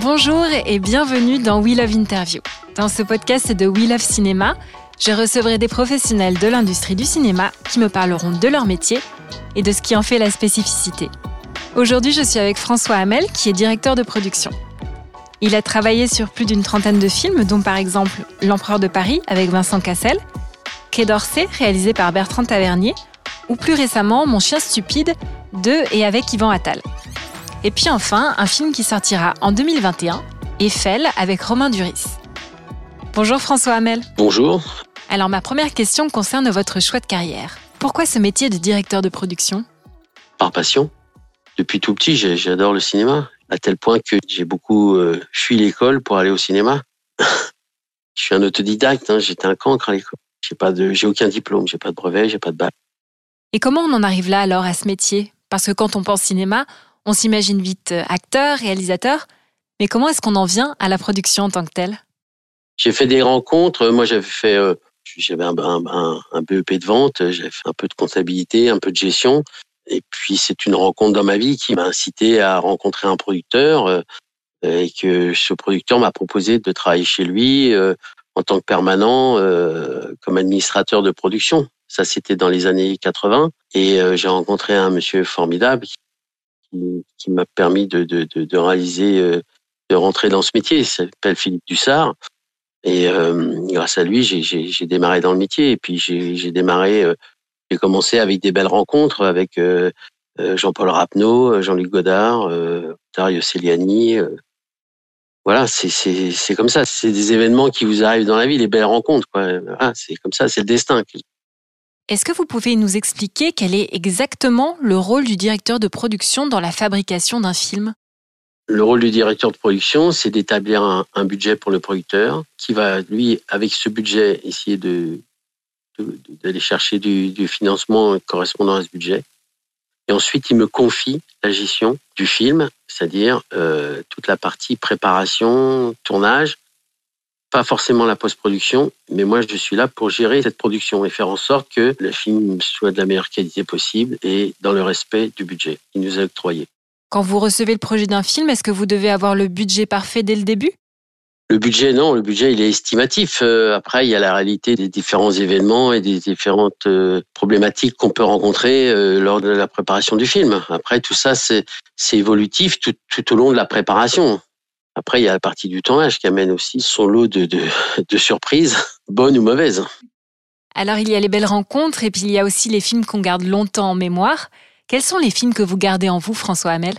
Bonjour et bienvenue dans We Love Interview. Dans ce podcast de We Love Cinéma, je recevrai des professionnels de l'industrie du cinéma qui me parleront de leur métier et de ce qui en fait la spécificité. Aujourd'hui, je suis avec François Hamel, qui est directeur de production. Il a travaillé sur plus d'une trentaine de films, dont par exemple L'Empereur de Paris avec Vincent Cassel, Quai d'Orsay réalisé par Bertrand Tavernier, ou plus récemment Mon chien stupide de et avec Yvan Attal. Et puis enfin, un film qui sortira en 2021, Eiffel avec Romain Duris. Bonjour François Hamel. Bonjour. Alors ma première question concerne votre choix de carrière. Pourquoi ce métier de directeur de production? Par passion. Depuis tout petit, j'adore le cinéma, à tel point que j'ai beaucoup euh, fui l'école pour aller au cinéma. Je suis un autodidacte, hein, j'étais un cancre à l'école. J'ai pas de, j'ai aucun diplôme, j'ai pas de brevet, j'ai pas de bac. Et comment on en arrive là alors à ce métier? Parce que quand on pense cinéma, on s'imagine vite euh, acteur, réalisateur, mais comment est-ce qu'on en vient à la production en tant que telle? J'ai fait des rencontres. Moi, j'avais fait, euh, j'avais un, BEP de vente, j'avais fait un peu de comptabilité, un peu de gestion. Et puis, c'est une rencontre dans ma vie qui m'a incité à rencontrer un producteur euh, et que ce producteur m'a proposé de travailler chez lui en tant que permanent comme administrateur de production. Ça, c'était dans les années 80. Et euh, j'ai rencontré un monsieur formidable qui, m'a permis de, réaliser, euh, de rentrer dans ce métier. Il s'appelle Philippe Dussard. Et euh, grâce à lui, j'ai- démarré dans le métier. Et puis j'ai démarré, j'ai commencé avec des belles rencontres avec Jean-Paul Rapneau, Jean-Luc Godard, Dario Celiani. voilà, c'est comme ça. C'est des événements qui vous arrivent dans la vie, les belles rencontres. Voilà, c'est comme ça, c'est le destin. Est-ce que vous pouvez nous expliquer quel est exactement le rôle du directeur de production dans la fabrication d'un film? Le rôle du directeur de production, c'est d'établir un, budget pour le producteur, qui va lui, avec ce budget, essayer de d'aller chercher du, du financement correspondant à ce budget. Et ensuite, il me confie la gestion du film, c'est-à-dire euh, toute la partie préparation, tournage, pas forcément la post-production, mais moi je suis là pour gérer cette production et faire en sorte que le film soit de la meilleure qualité possible et dans le respect du budget qui nous est octroyé. Quand vous recevez le projet d'un film, est-ce que vous devez avoir le budget parfait dès le début? Le budget, non, le budget, il est estimatif. Euh, après, il y a la réalité des différents événements et des différentes euh, problématiques qu'on peut rencontrer euh, lors de la préparation du film. Après, tout ça, c'est c'est évolutif tout, tout au long de la préparation. Après, il y a la partie du tournage qui amène aussi son lot de, de, de surprises, bonnes ou mauvaises. Alors il y a les belles rencontres et puis il y a aussi les films qu'on garde longtemps en mémoire. Quels sont les films que vous gardez en vous, François Hamel?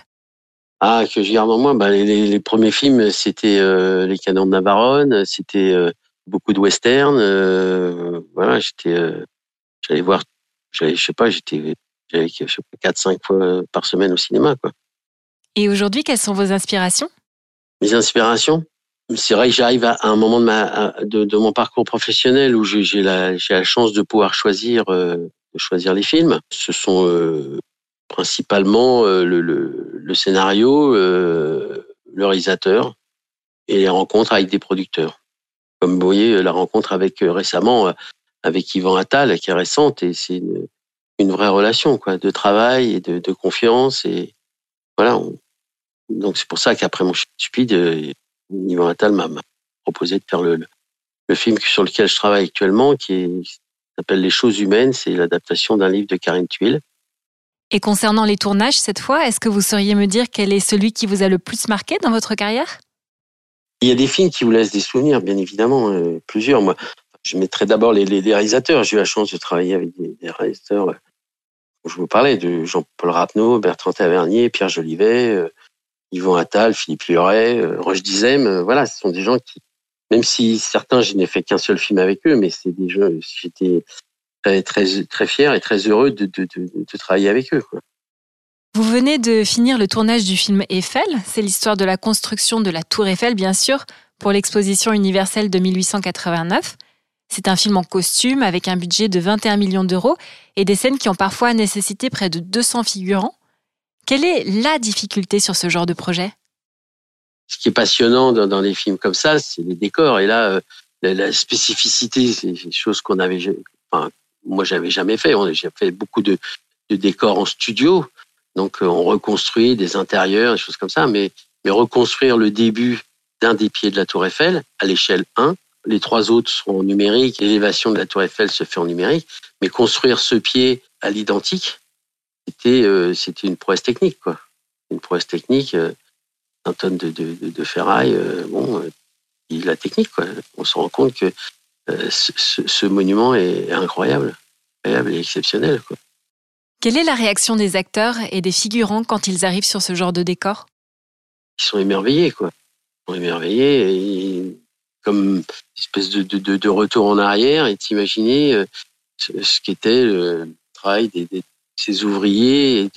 Ah, que je garde en moi, bah, les, les- les premiers films, c'était euh, Les Canons de Navarone, c'était euh, beaucoup de westerns. euh, voilà, j'étais, j'allais voir, j'allais, je sais pas, j'étais, j'allais je sais pas, quatre, cinq fois par semaine au cinéma, quoi. Et aujourd'hui, quelles sont vos inspirations? Mes inspirations, c'est vrai que j'arrive à, un moment de mon parcours professionnel où j'ai la, chance de pouvoir choisir, euh, choisir les films. Ce sont euh, principalement euh, le, scénario, le réalisateur et les rencontres avec des producteurs. Comme vous voyez, la rencontre avec récemment avec Yvan Attal, qui est récente, et c'est une, vraie relation quoi, de travail et de, confiance. Et voilà. Donc c'est pour ça qu'après mon Chien stupide, euh, Yvan Attal m'a proposé de faire le, le, film sur lequel je travaille actuellement, qui s'appelle Les choses humaines. C'est l'adaptation d'un livre de Karine Tuile. Et concernant les tournages, cette fois, est-ce que vous sauriez me dire quel est celui qui vous a le plus marqué dans votre carrière? Il y a des films qui vous laissent des souvenirs, bien évidemment, euh, plusieurs. Moi, je mettrai d'abord les, les, réalisateurs. J'ai eu la chance de travailler avec des, des réalisateurs. euh, dont je vous parlais de Jean-Paul Rapneau, Bertrand Tavernier, Pierre Jolivet, euh, Yvon Attal, Philippe Lioré, euh, Roche Dizem. euh, voilà, ce sont des gens qui Même si certains, je n'ai fait qu'un seul film avec eux, mais c'est des jeux, j'étais très, très, très fier et très heureux de, travailler avec eux. Vous venez de finir le tournage du film Eiffel. C'est l'histoire de la construction de la Tour Eiffel, bien sûr, pour l'exposition universelle de 1889. C'est un film en costume avec un budget de 21 millions d'euros et des scènes qui ont parfois nécessité près de 200 figurants. Quelle est la difficulté sur ce genre de projet? Ce qui est passionnant dans, des films comme ça, c'est les décors. Et là, euh, la, spécificité, c'est des choses qu'on avait, enfin, moi, j'avais jamais fait. J'ai fait beaucoup de, décors en studio. Donc, euh, on reconstruit des intérieurs, des choses comme ça. Mais, reconstruire le début d'un des pieds de la Tour Eiffel à l'échelle 1, les trois autres sont en numérique. L'élévation de la Tour Eiffel se fait en numérique. Mais construire ce pied à l'identique, c'était euh, c'était une prouesse technique, quoi. Une prouesse technique, euh, un tonne de, de, de, ferraille, euh, bon, la technique, quoi. On se rend compte que ce, monument est incroyable, incroyable et exceptionnel, quoi. Quelle est la réaction des acteurs et des figurants quand ils arrivent sur ce genre de décor? Ils sont émerveillés, quoi. Ils sont émerveillés et comme une espèce de, de, retour en arrière et t'imaginer ce, ce qu'était le travail des, des, ces ouvriers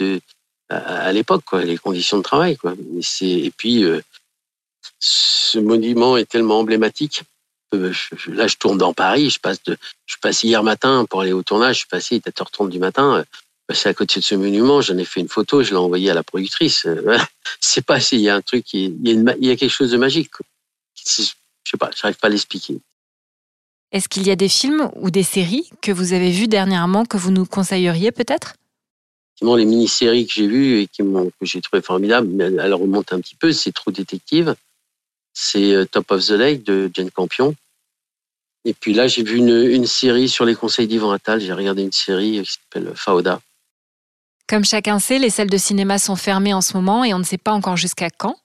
à, l'époque, les conditions de travail. Quoi. Et, puis, euh, ce monument est tellement emblématique. Euh, là, je tourne dans Paris. Je passe de, je passe hier matin pour aller au tournage. Je suis passé à 7h30 du matin. C'est à côté de ce monument. J'en ai fait une photo. Je l'ai envoyée à la productrice. C'est pas si il y a un truc, il y a, quelque chose de magique. Je sais pas, j'arrive pas à l'expliquer. Est-ce qu'il y a des films ou des séries que vous avez vues dernièrement que vous nous conseilleriez peut-être? Effectivement, les mini-séries que j'ai vues et qui que j'ai trouvé formidables, mais elles remontent un petit peu, c'est True Detective, c'est Top of the Lake de Jane Campion. Et puis là, j'ai vu une, une série sur les conseils d'Yvan Attal. J'ai regardé une série qui s'appelle Fauda. Comme chacun sait, les salles de cinéma sont fermées en ce moment et on ne sait pas encore jusqu'à quand.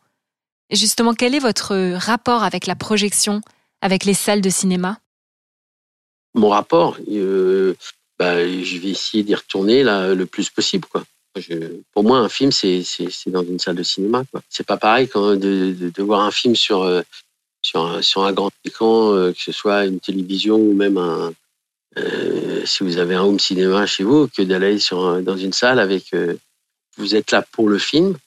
Et justement, quel est votre rapport avec la projection, avec les salles de cinéma? Mon rapport, euh, bah, je vais essayer d'y retourner là, le plus possible. Quoi. Pour moi, un film, c'est dans une salle de cinéma. C'est pas pareil quand de, de, voir un film sur, euh, sur, un, sur un grand écran, euh, que ce soit une télévision ou même un, euh, si vous avez un home cinéma chez vous, que d'aller dans une salle avec. Vous êtes là pour le film,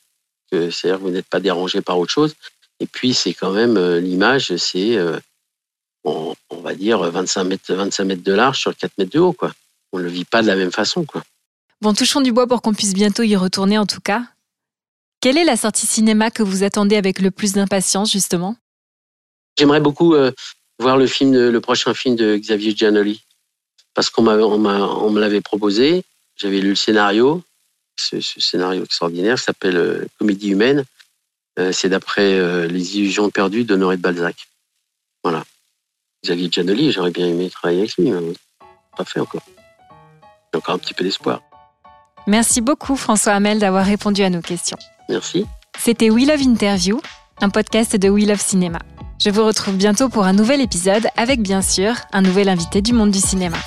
c'est-à-dire vous n'êtes pas dérangé par autre chose. Et puis, c'est quand même l'image, c'est, on, on, va dire, 25 mètres, 25 mètres de large sur 4 mètres de haut. Quoi. On ne le vit pas de la même façon. Quoi. Bon, touchons du bois pour qu'on puisse bientôt y retourner en tout cas. Quelle est la sortie cinéma que vous attendez avec le plus d'impatience, justement? J'aimerais beaucoup euh, voir le, film de, le prochain film de Xavier Giannoli. Parce qu'on on, on me l'avait proposé, j'avais lu le scénario, ce, ce scénario extraordinaire s'appelle euh, Comédie humaine. Euh, c'est d'après Les illusions perdues d'Honoré de Balzac. Voilà. Xavier Giannoli, j'aurais bien aimé travailler avec lui, mais pas fait encore. J'ai encore un petit peu d'espoir. Merci beaucoup François Hamel d'avoir répondu à nos questions. Merci. C'était We Love Interview, un podcast de We Love Cinéma. Je vous retrouve bientôt pour un nouvel épisode avec bien sûr un nouvel invité du monde du cinéma.